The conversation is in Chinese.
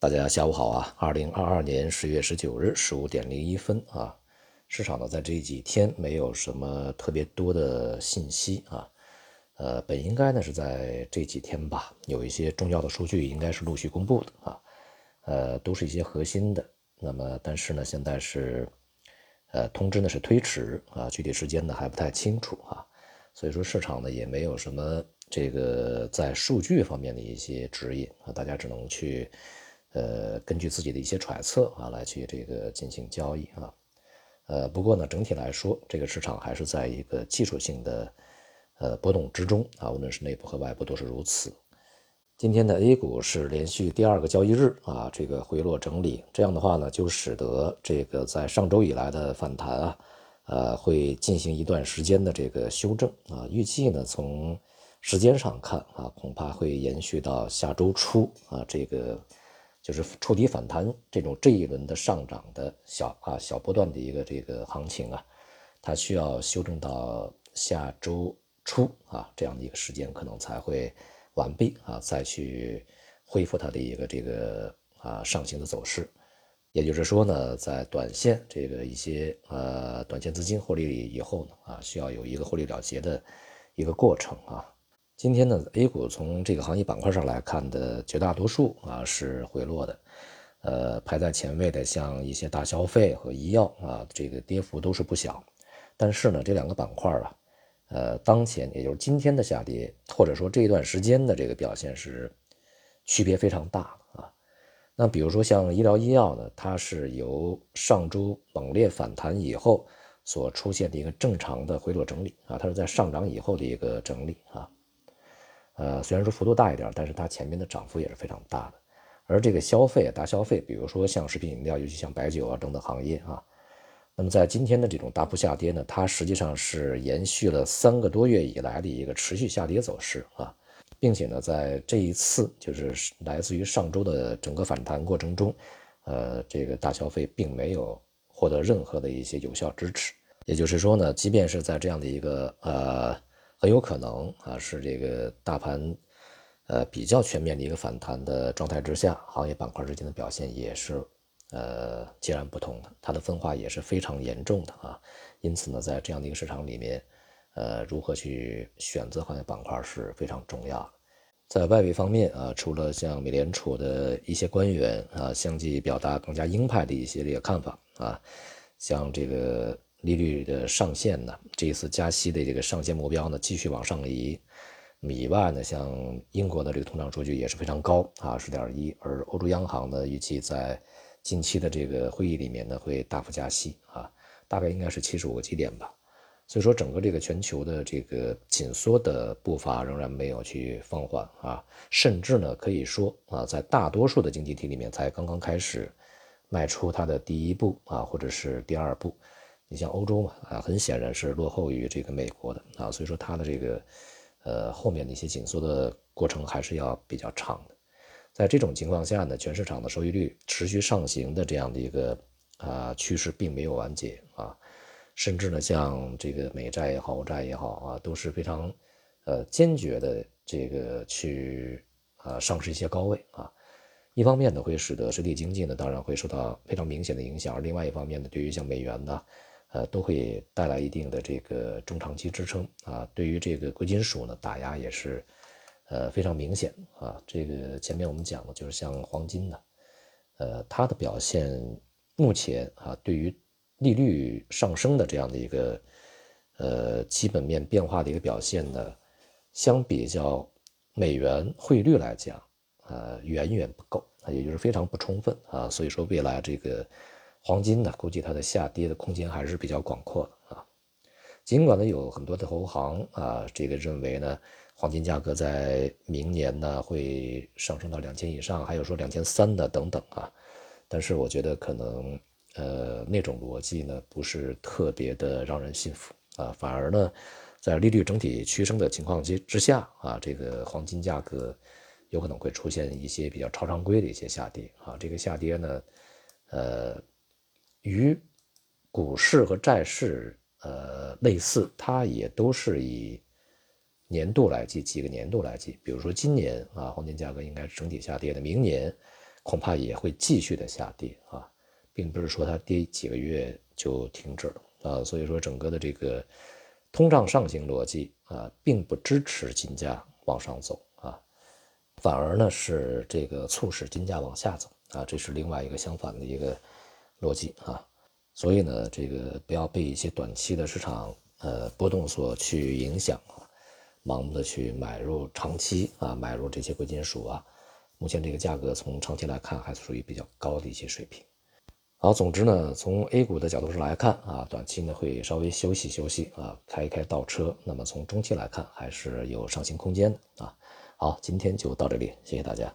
大家下午好啊！二零二二年十月十九日十五点零一分啊，市场呢在这几天没有什么特别多的信息啊，呃，本应该呢是在这几天吧，有一些重要的数据应该是陆续公布的啊，呃，都是一些核心的。那么，但是呢，现在是呃通知呢是推迟啊，具体时间呢还不太清楚啊，所以说市场呢也没有什么这个在数据方面的一些指引啊，大家只能去。呃，根据自己的一些揣测啊，来去这个进行交易啊。呃，不过呢，整体来说，这个市场还是在一个技术性的呃波动之中啊，无论是内部和外部都是如此。今天的 A 股是连续第二个交易日啊，这个回落整理，这样的话呢，就使得这个在上周以来的反弹啊，呃，会进行一段时间的这个修正啊。预计呢，从时间上看啊，恐怕会延续到下周初啊，这个。就是触底反弹这种这一轮的上涨的小啊小波段的一个这个行情啊，它需要修正到下周初啊这样的一个时间，可能才会完毕啊，再去恢复它的一个这个啊上行的走势。也就是说呢，在短线这个一些呃短线资金获利以后呢啊，需要有一个获利了结的一个过程啊。今天呢，A 股从这个行业板块上来看的绝大多数啊是回落的，呃，排在前位的像一些大消费和医药啊，这个跌幅都是不小。但是呢，这两个板块啊，呃，当前也就是今天的下跌，或者说这一段时间的这个表现是区别非常大啊。那比如说像医疗医药呢，它是由上周猛烈反弹以后所出现的一个正常的回落整理啊，它是在上涨以后的一个整理啊。呃，虽然说幅度大一点，但是它前面的涨幅也是非常大的。而这个消费大消费，比如说像食品饮料，尤其像白酒啊等等行业啊，那么在今天的这种大幅下跌呢，它实际上是延续了三个多月以来的一个持续下跌走势啊，并且呢，在这一次就是来自于上周的整个反弹过程中，呃，这个大消费并没有获得任何的一些有效支持。也就是说呢，即便是在这样的一个呃。很有可能啊，是这个大盘，呃，比较全面的一个反弹的状态之下，行业板块之间的表现也是，呃，截然不同的，它的分化也是非常严重的啊。因此呢，在这样的一个市场里面，呃，如何去选择行业板块是非常重要的。在外围方面啊，除了像美联储的一些官员啊，相继表达更加鹰派的一些这个看法啊，像这个。利率的上限呢？这一次加息的这个上限目标呢，继续往上移。以外呢，像英国的这个通胀数据也是非常高啊，十点一。而欧洲央行呢，预计在近期的这个会议里面呢，会大幅加息啊，大概应该是七十五个基点吧。所以说，整个这个全球的这个紧缩的步伐仍然没有去放缓啊，甚至呢，可以说啊，在大多数的经济体里面才刚刚开始迈出它的第一步啊，或者是第二步。你像欧洲嘛，啊，很显然是落后于这个美国的啊，所以说它的这个，呃，后面的一些紧缩的过程还是要比较长的。在这种情况下呢，全市场的收益率持续上行的这样的一个啊趋势并没有完结啊，甚至呢，像这个美债也好，欧债也好啊，都是非常呃坚决的这个去啊上市一些高位啊。一方面呢，会使得实体经济呢，当然会受到非常明显的影响；而另外一方面呢，对于像美元呢。呃，都会带来一定的这个中长期支撑啊。对于这个贵金属呢，打压也是呃非常明显啊。这个前面我们讲的就是像黄金呢，呃，它的表现目前啊，对于利率上升的这样的一个呃基本面变化的一个表现呢，相比较美元汇率来讲，呃，远远不够，也就是非常不充分啊。所以说未来这个。黄金呢，估计它的下跌的空间还是比较广阔的啊。尽管呢，有很多的投行啊，这个认为呢，黄金价格在明年呢会上升到两千以上，还有说两千三的等等啊。但是我觉得可能呃那种逻辑呢不是特别的让人信服啊，反而呢，在利率整体趋升的情况之之下啊，这个黄金价格有可能会出现一些比较超常规的一些下跌啊。这个下跌呢，呃。与股市和债市呃类似，它也都是以年度来计，几个年度来计。比如说今年啊，黄金价格应该是整体下跌的，明年恐怕也会继续的下跌啊，并不是说它跌几个月就停止了啊。所以说，整个的这个通胀上行逻辑啊，并不支持金价往上走啊，反而呢是这个促使金价往下走啊，这是另外一个相反的一个逻辑啊。所以呢，这个不要被一些短期的市场呃波动所去影响啊，盲目的去买入长期啊，买入这些贵金属啊。目前这个价格从长期来看还是属于比较高的一些水平。好，总之呢，从 A 股的角度上来看啊，短期呢会稍微休息休息啊，开一开倒车。那么从中期来看，还是有上行空间的啊。好，今天就到这里，谢谢大家。